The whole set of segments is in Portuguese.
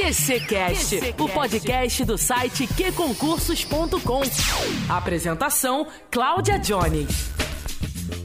QCcast, o podcast do site qconcursos.com. Apresentação: Cláudia Jones.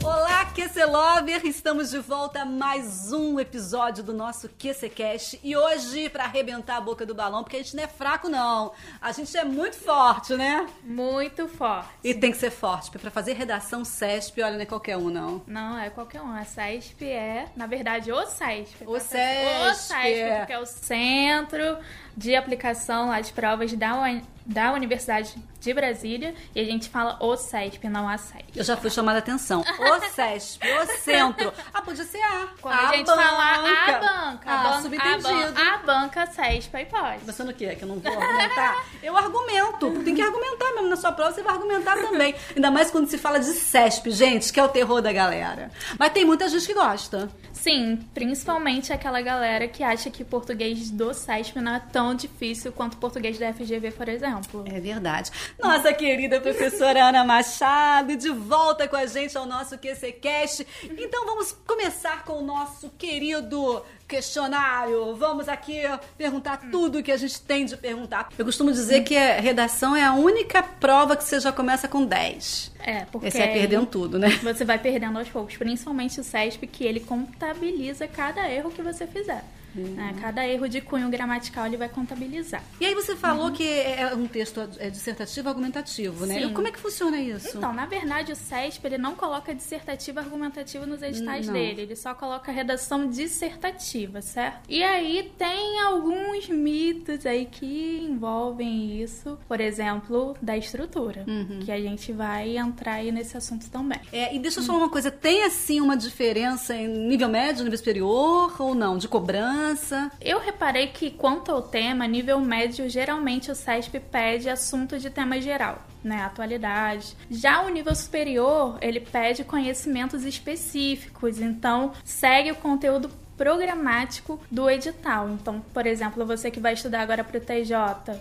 Olá, QC Lover! Estamos de volta a mais um episódio do nosso QCcast e hoje para arrebentar a boca do balão, porque a gente não é fraco não, a gente é muito forte, né? Muito forte. E tem que ser forte, porque para fazer redação CESP, olha, não é qualquer um não. Não, é qualquer um. A CESP é, na verdade, o CESP. O CESP. O CESP, porque é o Centro de Aplicação às Provas da, da Universidade de Brasília e a gente fala o CESP, não a CESP. Eu já fui chamada a atenção. O CESP, o centro. Ah, podia ser A. Quando a, a gente banca. falar a banca, Ah, a, banca subentendido. a, ban a banca CESP, aí pode. Pensando o quê? Que eu não vou argumentar? Eu argumento. Tem que argumentar mesmo. Na sua prova você vai argumentar também. Ainda mais quando se fala de CESP, gente, que é o terror da galera. Mas tem muita gente que gosta. Sim, principalmente aquela galera que acha que português do CESP não é tão difícil quanto português da FGV, por exemplo. É verdade. Nossa querida professora Ana Machado, de volta com a gente ao nosso QCCast. Então vamos começar com o nosso querido questionário. Vamos aqui perguntar tudo que a gente tem de perguntar. Eu costumo dizer que a redação é a única prova que você já começa com 10. É, porque Esse é perdendo tudo, né? você vai perdendo aos poucos, principalmente o CESP, que ele contabiliza cada erro que você fizer. Né? Cada erro de cunho gramatical ele vai contabilizar. E aí você falou que é um texto é dissertativo argumentativo, né? Sim. Como é que funciona isso? Então, na verdade, o CESP ele não coloca dissertativo argumentativo nos editais Não. dele, ele só coloca redação dissertativa, certo? E aí tem alguns mitos aí que envolvem isso, por exemplo, da estrutura, Uhum. que a gente vai entrar aí nesse assunto também. É, e deixa eu só falar uma coisa, tem assim uma diferença em nível médio, nível superior ou não? De cobrança? Eu reparei que, quanto ao tema, nível médio, geralmente o CESP pede assunto de tema geral, né? Atualidade. Já o nível superior, ele pede conhecimentos específicos, então segue o conteúdo programático do edital. Então, por exemplo, você que vai estudar agora para o TJ,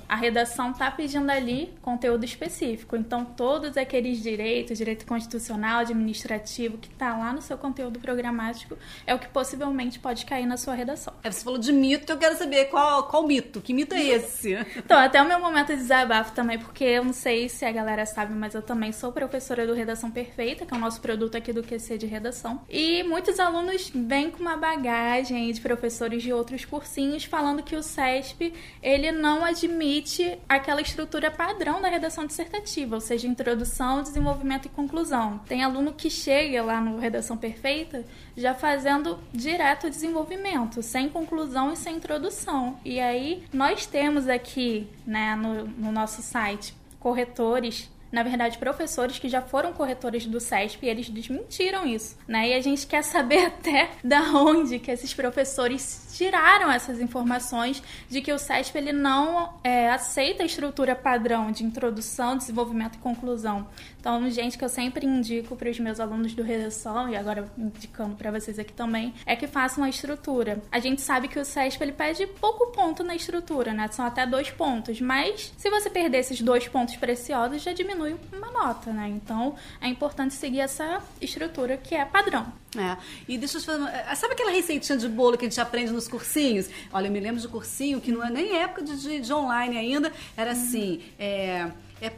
a redação tá pedindo ali conteúdo específico. Então, todos aqueles direitos, direito constitucional, administrativo, que tá lá no seu conteúdo programático, é o que possivelmente pode cair na sua redação. É, você falou de mito, eu quero saber qual, qual mito? Que mito é esse? Então, até o meu momento de desabafo também, porque eu não sei se a galera sabe, mas eu também sou professora do Redação Perfeita, que é o nosso produto aqui do QC de redação. E muitos alunos vêm com uma bagagem de professores de outros cursinhos falando que o CESP, ele não admite aquela estrutura padrão da redação dissertativa, ou seja, introdução, desenvolvimento e conclusão. Tem aluno que chega lá no Redação Perfeita já fazendo direto o desenvolvimento, sem conclusão e sem introdução. E aí nós temos aqui, né, no, no nosso site, corretores na verdade, professores que já foram corretores do CESP e eles desmentiram isso, né? E a gente quer saber até da onde que esses professores tiraram essas informações de que o CESP ele não é, aceita a estrutura padrão de introdução, desenvolvimento e conclusão. Então, gente, que eu sempre indico para os meus alunos do redação e agora indicando para vocês aqui também, é que façam a estrutura. A gente sabe que o CESP ele pede pouco ponto na estrutura, né? São até dois pontos, mas se você perder esses dois pontos preciosos, já diminui uma nota, né? Então, é importante seguir essa estrutura que é padrão. É. E deixa eu te é, Sabe aquela receitinha de bolo que a gente aprende nos cursinhos? Olha, eu me lembro de cursinho que não é nem época de, de- de online ainda. Era assim. É, é,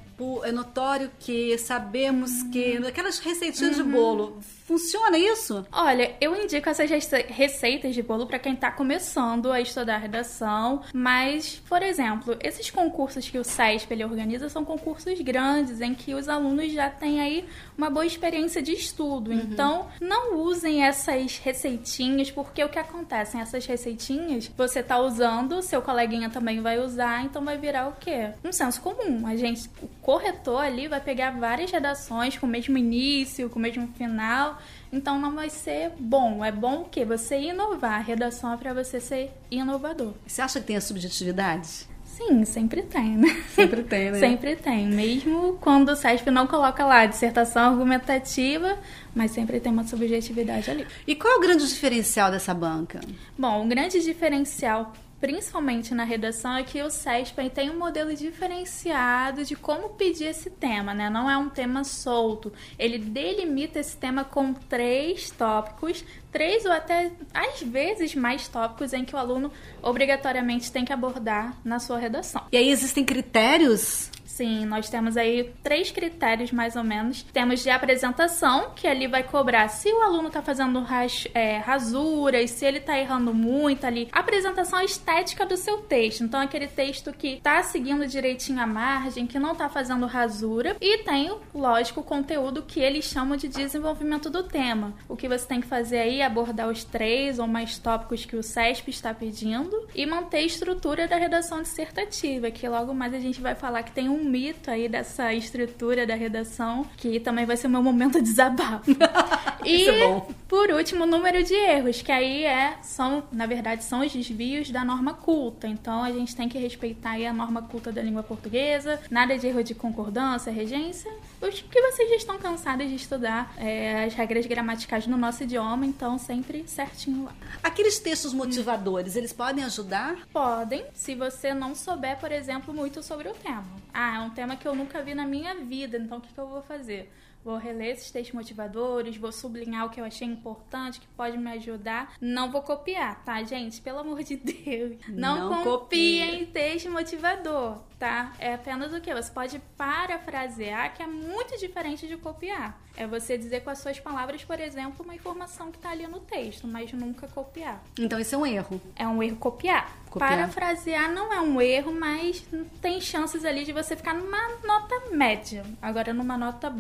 é notório que sabemos que. Aquelas receitinhas de bolo. Funciona isso? Olha, eu indico essas rece- receitas de bolo para quem tá começando a estudar redação, mas, por exemplo, esses concursos que o CESP ele organiza são concursos grandes em que os alunos já têm aí uma boa experiência de estudo. Então, não usem essas receitinhas, porque o que acontece? Essas receitinhas, você tá usando, seu coleguinha também vai usar, então vai virar o quê? Um senso comum. A gente, corretor ali vai pegar várias redações com o mesmo início, com o mesmo final, então não vai ser bom. É bom o quê? Você inovar. A redação é para você ser inovador. Você acha que tem a subjetividade? Sim, sempre tem, né? Sempre tem, né? Sempre tem. Mesmo quando o CESP não coloca lá dissertação argumentativa, mas sempre tem uma subjetividade ali. E qual é o grande diferencial dessa banca? Bom, o grande diferencial principalmente na redação, é que o CESP tem um modelo diferenciado de como pedir esse tema, né? Não é um tema solto. Ele delimita esse tema com três tópicos, três ou até às vezes mais tópicos em que o aluno obrigatoriamente tem que abordar na sua redação. E aí existem critérios Sim, nós temos aí três critérios mais ou menos. Temos de apresentação, que ali vai cobrar se o aluno está fazendo ras, é, rasuras, se ele está errando muito ali. Apresentação estética do seu texto. Então, aquele texto que está seguindo direitinho a margem, que não está fazendo rasura. E tem, lógico, o conteúdo que eles chamam de desenvolvimento do tema. O que você tem que fazer aí é abordar os três ou mais tópicos que o CESP está pedindo e manter a estrutura da redação dissertativa, que logo mais a gente vai falar que tem um mito aí dessa estrutura da redação, que também vai ser o meu momento de desabafo. e, é por último, o número de erros, que aí é, são, na verdade, são os desvios da norma culta. Então, a gente tem que respeitar aí a norma culta da língua portuguesa, nada de erro de concordância, regência, os que vocês já estão cansados de estudar é, as regras gramaticais no nosso idioma, então sempre certinho lá. Aqueles textos motivadores, eles podem ajudar? Podem, se você não souber, por exemplo, muito sobre o tema. Ah, é um tema que eu nunca vi na minha vida, então o que, que eu vou fazer? Vou reler esses textos motivadores, vou sublinhar o que eu achei importante, que pode me ajudar. Não vou copiar, tá, gente? Pelo amor de Deus. Não, não copiem texto motivador, tá? É apenas o que? Você pode parafrasear, que é muito diferente de copiar. É você dizer com as suas palavras, por exemplo, uma informação que está ali no texto, mas nunca copiar. Então isso é um erro. É um erro copiar. copiar. Parafrasear não é um erro, mas tem chances ali de você ficar numa nota média. Agora, numa nota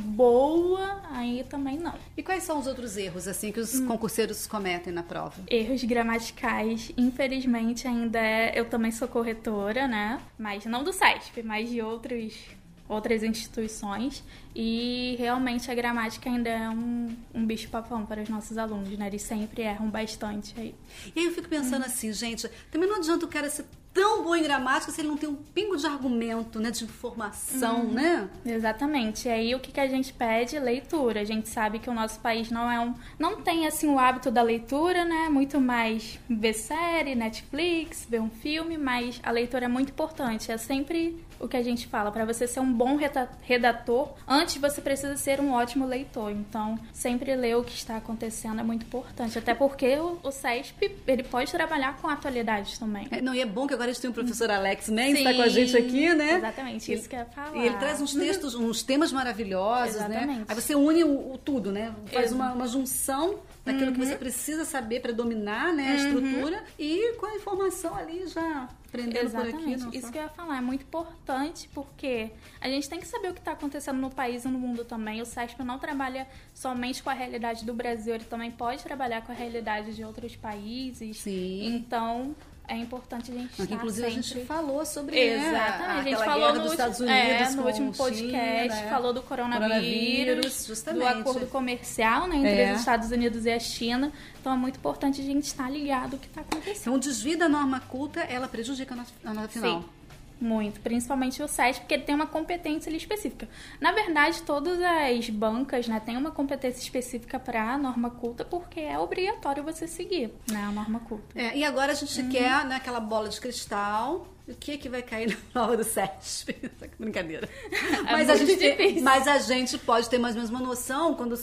boa, aí também não. E quais são os outros erros, assim, que os hum. concurseiros cometem na prova? Erros gramaticais, infelizmente, ainda é. Eu também sou corretora, né? Mas não do SESP, mas de outros outras instituições e realmente a gramática ainda é um, um bicho papão para os nossos alunos, né? Eles sempre erram bastante aí. E aí eu fico pensando hum. assim, gente, também não adianta o cara ser tão bom em gramática se ele não tem um pingo de argumento, né, de informação, uhum. né? Exatamente. E aí o que, que a gente pede? Leitura. A gente sabe que o nosso país não é um, não tem assim o hábito da leitura, né? Muito mais ver série, Netflix, ver um filme, mas a leitura é muito importante. É sempre o que a gente fala. Para você ser um bom redator, antes você precisa ser um ótimo leitor. Então, sempre ler o que está acontecendo é muito importante. Até porque o, o CESP, ele pode trabalhar com atualidades também. É, não, e é bom que agora a gente tem o professor Alex Mendes, está com a gente aqui, né? Exatamente, isso que eu ia falar. E ele traz uns textos, uns temas maravilhosos, né? exatamente. né? Aí você une o, o tudo, né? Faz uma, uma junção daquilo uhum. que você uhum. precisa saber para dominar né, a uhum. estrutura e com a informação ali já aprendendo Exatamente. por aqui. Isso que eu ia falar, é muito importante porque a gente tem que saber o que está acontecendo no país e no mundo também. O CESP não trabalha somente com a realidade do Brasil, ele também pode trabalhar com a realidade de outros países. Sim. Então, é importante a gente estar Inclusive sempre... a gente falou sobre Exatamente. Né, a gente falou no, Estados Unidos é, no último podcast, China, né? falou do coronavírus, coronavírus do acordo comercial né, entre é. os Estados Unidos e a China. Então é muito importante a gente estar ligado o que está acontecendo. Então o desvio da norma culta, ela prejudica a nota final. Sim. Muito, principalmente o SESC, porque ele tem uma competência ali específica. Na verdade, todas as bancas né, têm uma competência específica para a norma culta, porque é obrigatório você seguir né, a norma culta. É, e agora a gente uhum. quer né, bola de cristal o que que vai cair na prova do SESP? Brincadeira. É mas, a gente, mas a gente pode ter mais ou menos uma noção quando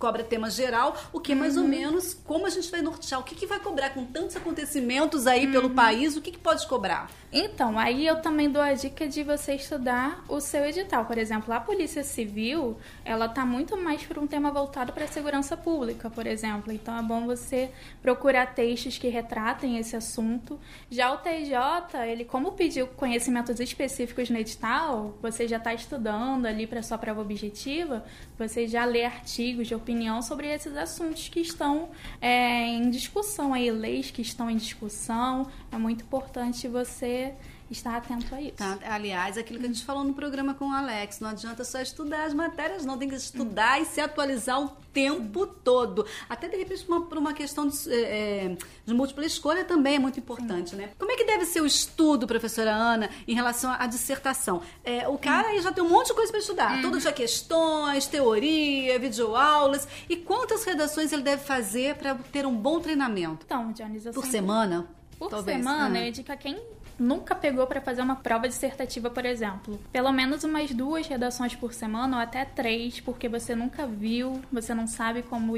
cobra tema geral, o que mais uhum. ou menos como a gente vai nortear, o que, que vai cobrar com tantos acontecimentos aí uhum. pelo país, o que, que pode cobrar? Então, aí eu também dou a dica de você estudar o seu edital. Por exemplo, a Polícia Civil, ela tá muito mais para um tema voltado para a segurança pública, por exemplo. Então é bom você procurar textos que retratem esse assunto. Já o TJ, ele como pediu conhecimentos específicos no edital, você já está estudando ali para sua prova objetiva, você já lê artigos de opinião sobre esses assuntos que estão é, em discussão aí, leis que estão em discussão. É muito importante você estar atento a isso. Tá. Aliás, aquilo que a gente falou no programa com o Alex, não adianta só estudar as matérias, não, tem que estudar hum. e se atualizar o tempo todo. Até de repente uma, por uma questão de, é, de, múltipla escolha também é muito importante, Sim. né? Como é que deve ser o estudo, professora Ana, em relação à dissertação? É, o cara hum. aí já tem um monte de coisa para estudar, hum. tudo já questões, teoria, videoaulas. E quantas redações ele deve fazer para ter um bom treinamento? Então, Dionísio, por semana? Por Talvez, semana, ah. eu indico a quem nunca pegou para fazer uma prova dissertativa, por exemplo. Pelo menos umas duas redações por semana ou até três, porque você nunca viu, você não sabe como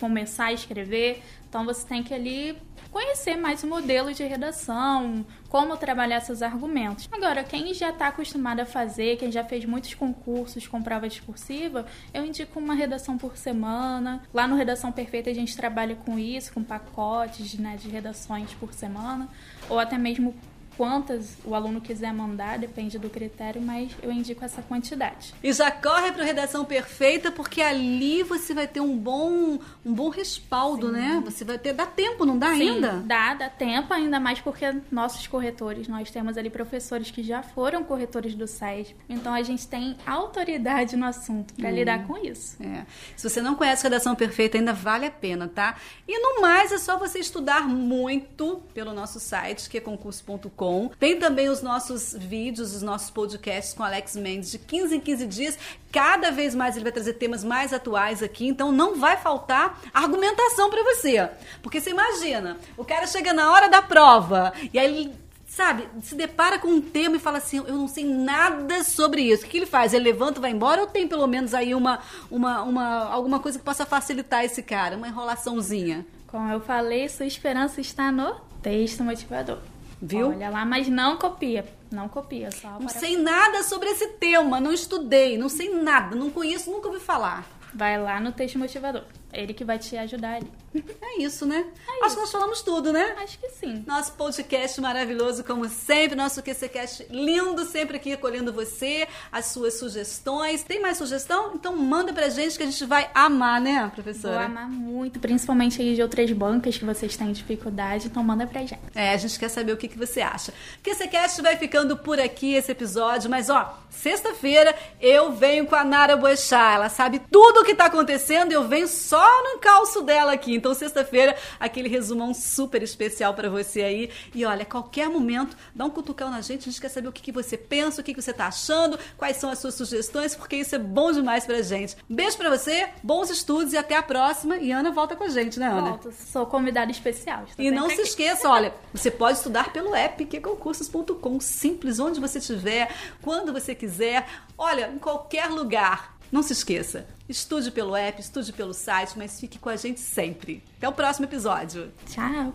começar a escrever. Então você tem que ali conhecer mais o modelo de redação, como trabalhar seus argumentos. Agora, quem já está acostumado a fazer, quem já fez muitos concursos com prova discursiva, eu indico uma redação por semana. Lá no Redação Perfeita a gente trabalha com isso, com pacotes né, de redações por semana, ou até mesmo quantas o aluno quiser mandar, depende do critério, mas eu indico essa quantidade. E já corre para Redação Perfeita, porque ali você vai ter um bom, um bom respaldo, Sim. né? Você vai ter. Dá tempo, não dá Sim, ainda? Dá, dá tempo, ainda mais porque nossos corretores, nós temos ali professores que já foram corretores do SESP. Então a gente tem autoridade no assunto para hum. lidar com isso. É. Se você não conhece Redação Perfeita, ainda vale a pena, tá? E no mais, é só você estudar muito pelo nosso site, que é concurso.com tem também os nossos vídeos, os nossos podcasts com Alex Mendes de 15 em 15 dias. Cada vez mais ele vai trazer temas mais atuais aqui, então não vai faltar argumentação para você. Porque você imagina, o cara chega na hora da prova e aí ele sabe, se depara com um tema e fala assim, eu não sei nada sobre isso. O que ele faz? Ele levanta vai embora ou tem pelo menos aí uma, uma, uma, alguma coisa que possa facilitar esse cara? Uma enrolaçãozinha? Como eu falei, sua esperança está no texto motivador. Viu? Olha lá, mas não copia. Não copia, só. Não sei nada sobre esse tema, não estudei, não sei nada, não conheço, nunca ouvi falar. Vai lá no texto motivador. Ele que vai te ajudar ali. É isso, né? É Acho isso. que nós falamos tudo, né? Acho que sim. Nosso podcast maravilhoso, como sempre. Nosso QCCast lindo, sempre aqui acolhendo você, as suas sugestões. Tem mais sugestão? Então manda pra gente que a gente vai amar, né, professora? Vou amar muito, principalmente aí de outras bancas que vocês têm dificuldade. Então manda pra gente. É, a gente quer saber o que, que você acha. QCCast vai ficando por aqui esse episódio, mas ó, sexta-feira eu venho com a Nara Boechat. Ela sabe tudo o que tá acontecendo e eu venho só no encalço dela aqui. Então, sexta-feira, aquele resumão super especial para você aí. E olha, qualquer momento, dá um cutucão na gente. A gente quer saber o que, que você pensa, o que, que você tá achando, quais são as suas sugestões, porque isso é bom demais pra gente. Beijo pra você, bons estudos e até a próxima. E Ana volta com a gente, né, Ana? Volto, sou convidada especial. estou E não sempre se aqui. esqueça, olha, você pode estudar pelo app qconcursos.com, simples, onde você estiver, quando você quiser, olha, em qualquer lugar. Não se esqueça, estude pelo app, estude pelo site, mas fique com a gente sempre. Até o próximo episódio. Tchau.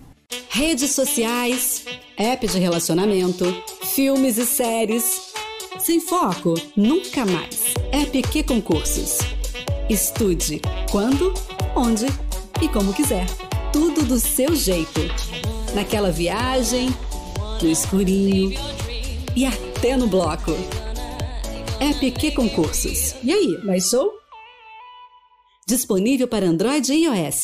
Redes sociais, app de relacionamento, filmes e séries. Sem foco, nunca mais. App que concursos. Estude quando, onde e como quiser. Tudo do seu jeito. Naquela viagem, no escurinho e até no bloco. Que concursos. E aí, mais show? Disponível para Android e iOS.